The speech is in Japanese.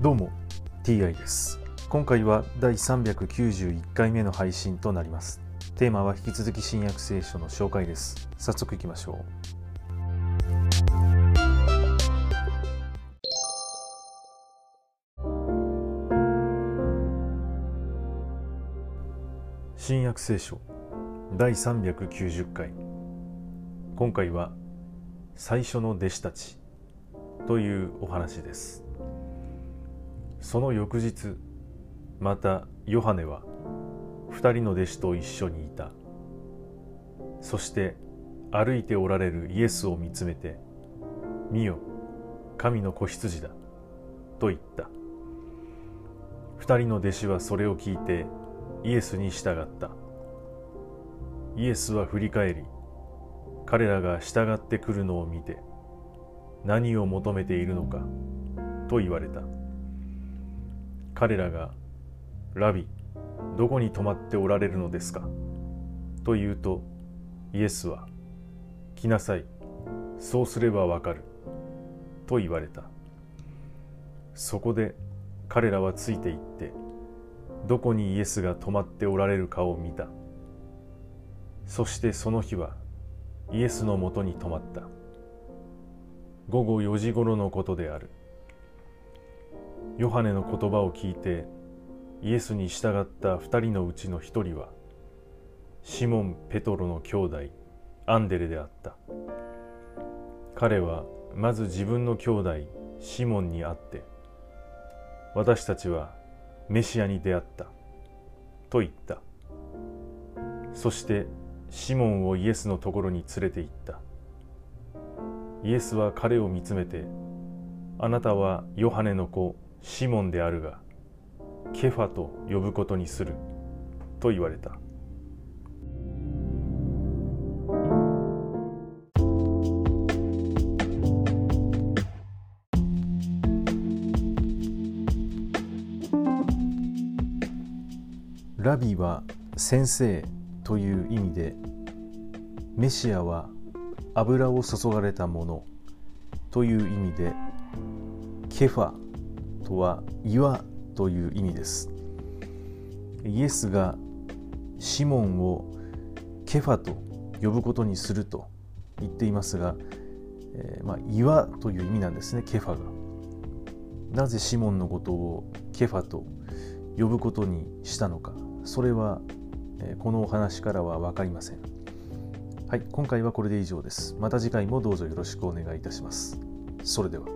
どうも TI です。今回は第391回目の配信となります。テーマは引き続き新約聖書の紹介です。早速いきましょう。新約聖書第390回。今回は最初の弟子たちというお話です。その翌日またヨハネは二人の弟子と一緒にいた。そして歩いておられるイエスを見つめて「見よ神の子羊だ」と言った。二人の弟子はそれを聞いてイエスに従った。イエスは振り返り彼らが従ってくるのを見て何を求めているのかと言われた。彼らが「ラビどこに泊まっておられるのですか?」と言うとイエスは「来なさい。そうすればわかる」と言われた。そこで彼らはついていってどこにイエスが泊まっておられるかを見た。そしてその日はイエスのもとに泊まった。午後4時頃のことである。ヨハネの言葉を聞いてイエスに従った二人のうちの一人はシモン・ペトロの兄弟アンデレであった。彼はまず自分の兄弟シモンに会って私たちはメシアに出会ったと言った。そしてシモンをイエスのところに連れて行った。イエスは彼を見つめてあなたはヨハネの子シモンであるがケファと呼ぶことにすると言われた。ラビは先生という意味でメシアは油を注がれたものという意味でケファとは岩という意味ですイエスがシモンをケファと呼ぶことにすると言っていますが、えー、まあ、岩という意味なんですねケファがなぜシモンのことをケファと呼ぶことにしたのかそれはこのお話からは分かりません。はい、今回はこれで以上です。また次回もどうぞよろしくお願いいたします。それでは。